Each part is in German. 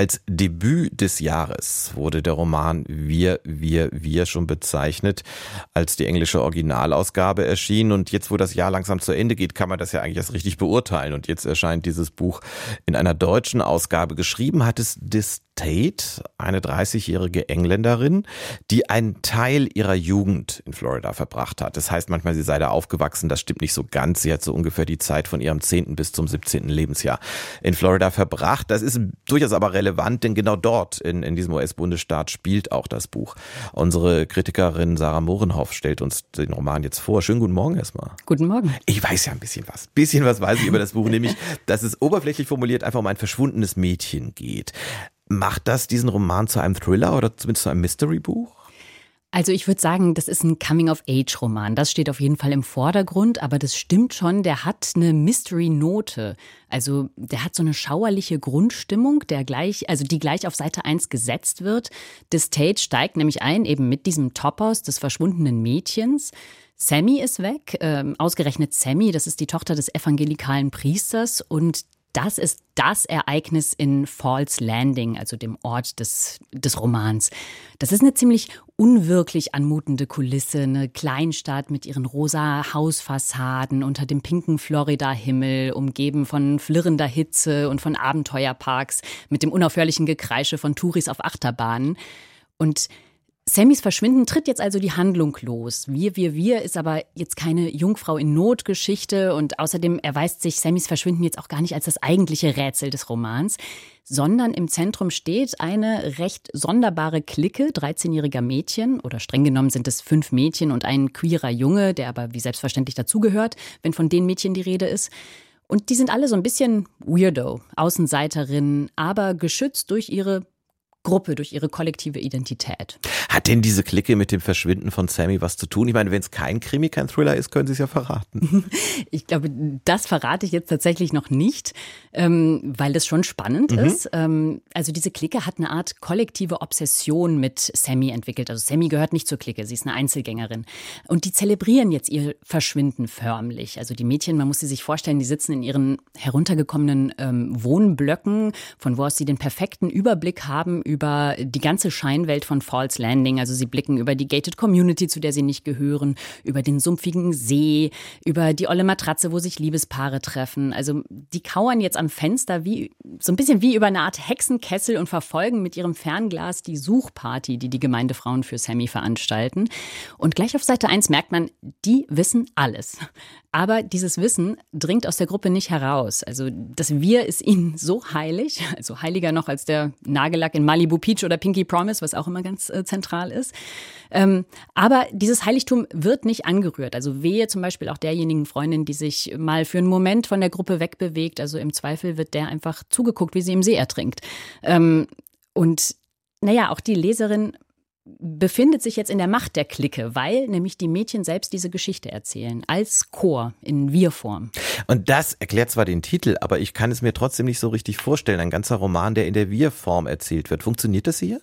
als Debüt des Jahres wurde der Roman Wir, Wir, Wir schon bezeichnet, als die englische Originalausgabe erschien. Und jetzt, wo das Jahr langsam zu Ende geht, kann man das ja eigentlich erst richtig beurteilen. Und jetzt erscheint dieses Buch in einer deutschen Ausgabe. Geschrieben hat es Dis Tate, eine 30-jährige Engländerin, die einen Teil ihrer Jugend in Florida verbracht hat. Das heißt manchmal, sie sei da aufgewachsen. Das stimmt nicht so ganz. Sie hat so ungefähr die Zeit von ihrem 10. bis zum 17. Lebensjahr in Florida verbracht. Das ist durchaus aber relevant, denn genau dort in, in diesem US-Bundesstaat spielt auch das Buch. Unsere Kritikerin Sarah Mohrenhoff stellt uns den Roman jetzt vor. Schönen guten Morgen erstmal. Guten Morgen. Ich weiß ja ein bisschen was. Bisschen was weiß ich über das Buch, nämlich, dass es oberflächlich formuliert einfach um ein verschwundenes Mädchen geht. Macht das diesen Roman zu einem Thriller oder zumindest zu einem Mystery-Buch? Also ich würde sagen, das ist ein Coming-of-Age-Roman. Das steht auf jeden Fall im Vordergrund, aber das stimmt schon, der hat eine Mystery-Note. Also der hat so eine schauerliche Grundstimmung, der gleich, also die gleich auf Seite 1 gesetzt wird. The Stage steigt nämlich ein, eben mit diesem Topos des verschwundenen Mädchens. Sammy ist weg, äh, ausgerechnet Sammy, das ist die Tochter des evangelikalen Priesters und das ist das Ereignis in Falls Landing, also dem Ort des, des Romans. Das ist eine ziemlich unwirklich anmutende Kulisse, eine Kleinstadt mit ihren rosa Hausfassaden unter dem pinken Florida-Himmel, umgeben von flirrender Hitze und von Abenteuerparks, mit dem unaufhörlichen Gekreische von Touris auf Achterbahnen. Und Sammys Verschwinden tritt jetzt also die Handlung los. Wir, wir, wir ist aber jetzt keine Jungfrau in Not-Geschichte und außerdem erweist sich Sammys Verschwinden jetzt auch gar nicht als das eigentliche Rätsel des Romans, sondern im Zentrum steht eine recht sonderbare Clique 13-jähriger Mädchen oder streng genommen sind es fünf Mädchen und ein queerer Junge, der aber wie selbstverständlich dazugehört, wenn von den Mädchen die Rede ist. Und die sind alle so ein bisschen Weirdo, Außenseiterinnen, aber geschützt durch ihre Gruppe, durch ihre kollektive Identität. Hat denn diese Clique mit dem Verschwinden von Sammy was zu tun? Ich meine, wenn es kein Krimi, kein Thriller ist, können Sie es ja verraten. Ich glaube, das verrate ich jetzt tatsächlich noch nicht, ähm, weil das schon spannend mhm. ist. Ähm, also diese Clique hat eine Art kollektive Obsession mit Sammy entwickelt. Also Sammy gehört nicht zur Clique, sie ist eine Einzelgängerin. Und die zelebrieren jetzt ihr Verschwinden förmlich. Also die Mädchen, man muss sie sich vorstellen, die sitzen in ihren heruntergekommenen ähm, Wohnblöcken, von wo aus sie den perfekten Überblick haben über die ganze Scheinwelt von Falls Landing. Also sie blicken über die Gated Community, zu der sie nicht gehören, über den sumpfigen See, über die olle Matratze, wo sich Liebespaare treffen. Also die kauern jetzt am Fenster wie so ein bisschen wie über eine Art Hexenkessel und verfolgen mit ihrem Fernglas die Suchparty, die die Gemeindefrauen für Sammy veranstalten. Und gleich auf Seite 1 merkt man, die wissen alles. Aber dieses Wissen dringt aus der Gruppe nicht heraus. Also das Wir ist ihnen so heilig, also heiliger noch als der Nagellack in Malibu Peach oder Pinky Promise, was auch immer ganz äh, zentral ist. Ähm, aber dieses Heiligtum wird nicht angerührt. Also wehe zum Beispiel auch derjenigen Freundin, die sich mal für einen Moment von der Gruppe wegbewegt. Also im Zweifel wird der einfach zugeguckt, wie sie im See ertrinkt. Ähm, und naja, auch die Leserin befindet sich jetzt in der Macht der Clique, weil nämlich die Mädchen selbst diese Geschichte erzählen, als Chor in Wir-Form. Und das erklärt zwar den Titel, aber ich kann es mir trotzdem nicht so richtig vorstellen. Ein ganzer Roman, der in der Wir-Form erzählt wird. Funktioniert das hier?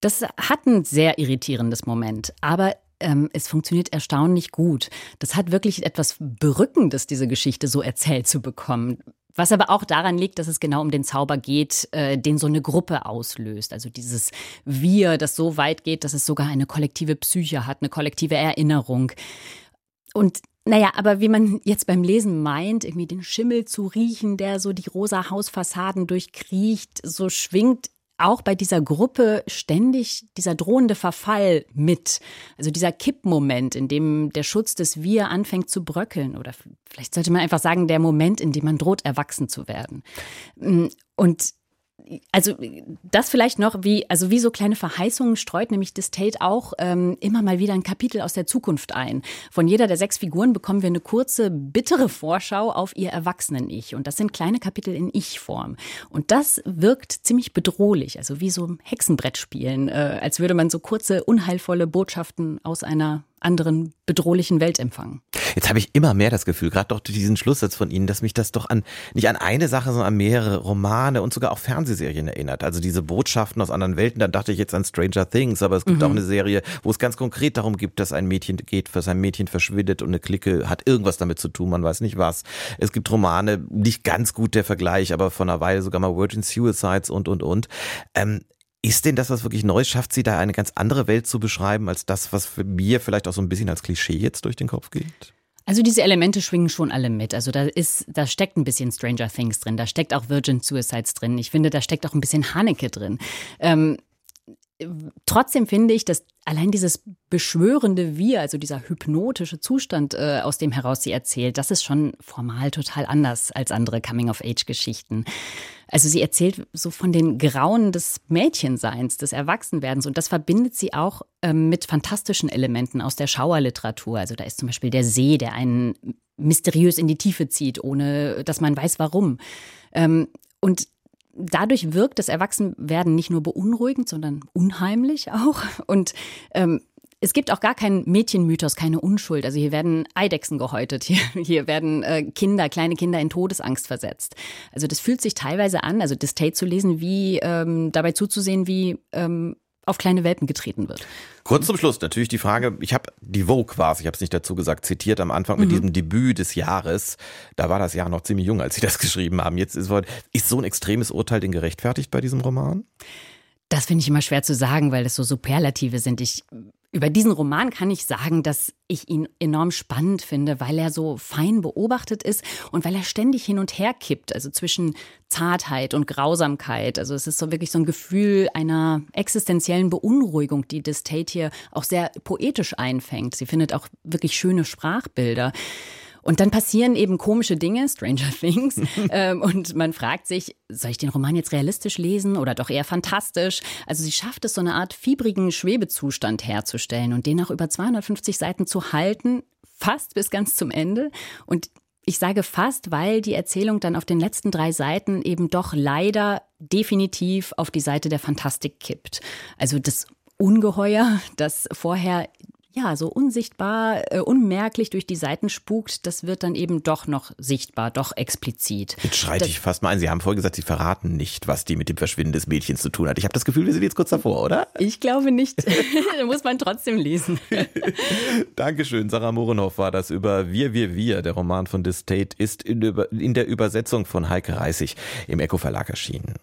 Das hat ein sehr irritierendes Moment, aber ähm, es funktioniert erstaunlich gut. Das hat wirklich etwas Berückendes, diese Geschichte so erzählt zu bekommen. Was aber auch daran liegt, dass es genau um den Zauber geht, äh, den so eine Gruppe auslöst. Also dieses Wir, das so weit geht, dass es sogar eine kollektive Psyche hat, eine kollektive Erinnerung. Und naja, aber wie man jetzt beim Lesen meint, irgendwie den Schimmel zu riechen, der so die rosa Hausfassaden durchkriecht, so schwingt auch bei dieser Gruppe ständig dieser drohende Verfall mit. Also dieser Kippmoment, in dem der Schutz des Wir anfängt zu bröckeln. Oder vielleicht sollte man einfach sagen, der Moment, in dem man droht, erwachsen zu werden. Und also das vielleicht noch, wie, also wie so kleine Verheißungen streut nämlich Distate auch ähm, immer mal wieder ein Kapitel aus der Zukunft ein. Von jeder der sechs Figuren bekommen wir eine kurze, bittere Vorschau auf ihr Erwachsenen-Ich. Und das sind kleine Kapitel in Ich-Form. Und das wirkt ziemlich bedrohlich, also wie so Hexenbrettspielen, äh, als würde man so kurze, unheilvolle Botschaften aus einer anderen bedrohlichen Welt empfangen. Jetzt habe ich immer mehr das Gefühl, gerade doch diesen Schlusssatz von Ihnen, dass mich das doch an nicht an eine Sache, sondern an mehrere Romane und sogar auch Fernsehserien erinnert. Also diese Botschaften aus anderen Welten, da dachte ich jetzt an Stranger Things, aber es gibt mhm. auch eine Serie, wo es ganz konkret darum geht, dass ein Mädchen geht, für sein Mädchen verschwindet und eine Clique hat irgendwas damit zu tun, man weiß nicht was. Es gibt Romane, nicht ganz gut der Vergleich, aber von einer Weile sogar mal Virgin Suicides und und und. Ähm, ist denn das was wirklich Neues? Schafft sie da eine ganz andere Welt zu beschreiben als das, was mir vielleicht auch so ein bisschen als Klischee jetzt durch den Kopf geht? Also diese Elemente schwingen schon alle mit. Also da ist, da steckt ein bisschen Stranger Things drin, da steckt auch Virgin Suicides drin. Ich finde, da steckt auch ein bisschen Haneke drin. Ähm, trotzdem finde ich, dass allein dieses beschwörende Wir, also dieser hypnotische Zustand, äh, aus dem heraus sie erzählt, das ist schon formal total anders als andere Coming-of-Age-Geschichten. Also sie erzählt so von den Grauen des Mädchenseins, des Erwachsenwerdens und das verbindet sie auch ähm, mit fantastischen Elementen aus der Schauerliteratur. Also da ist zum Beispiel der See, der einen mysteriös in die Tiefe zieht, ohne dass man weiß warum. Ähm, und dadurch wirkt das Erwachsenwerden nicht nur beunruhigend, sondern unheimlich auch. Und ähm, es gibt auch gar keinen Mädchenmythos, keine Unschuld. Also hier werden Eidechsen gehäutet, hier, hier werden äh, Kinder, kleine Kinder in Todesangst versetzt. Also das fühlt sich teilweise an, also das Tate zu lesen, wie ähm, dabei zuzusehen, wie ähm, auf kleine Welpen getreten wird. Kurz zum Schluss natürlich die Frage, ich habe die Vogue war ich habe es nicht dazu gesagt, zitiert am Anfang mit mhm. diesem Debüt des Jahres. Da war das Jahr noch ziemlich jung, als Sie das geschrieben haben. Jetzt ist, ist so ein extremes Urteil denn gerechtfertigt bei diesem Roman? Das finde ich immer schwer zu sagen, weil es so Superlative sind. Ich über diesen Roman kann ich sagen, dass ich ihn enorm spannend finde, weil er so fein beobachtet ist und weil er ständig hin und her kippt, also zwischen Zartheit und Grausamkeit. Also es ist so wirklich so ein Gefühl einer existenziellen Beunruhigung, die Distate hier auch sehr poetisch einfängt. Sie findet auch wirklich schöne Sprachbilder. Und dann passieren eben komische Dinge, Stranger Things. ähm, und man fragt sich, soll ich den Roman jetzt realistisch lesen oder doch eher fantastisch? Also sie schafft es, so eine Art fiebrigen Schwebezustand herzustellen und den auch über 250 Seiten zu halten, fast bis ganz zum Ende. Und ich sage fast, weil die Erzählung dann auf den letzten drei Seiten eben doch leider definitiv auf die Seite der Fantastik kippt. Also das Ungeheuer, das vorher ja, so unsichtbar, äh, unmerklich durch die Seiten spukt, das wird dann eben doch noch sichtbar, doch explizit. Jetzt schreite ich fast mal ein. Sie haben vorhin gesagt, Sie verraten nicht, was die mit dem Verschwinden des Mädchens zu tun hat. Ich habe das Gefühl, wir sind jetzt kurz davor, oder? Ich glaube nicht. da muss man trotzdem lesen. Dankeschön. Sarah Morenhoff war das über Wir, Wir, Wir. Der Roman von Distate ist in, in der Übersetzung von Heike Reissig im Eco Verlag erschienen.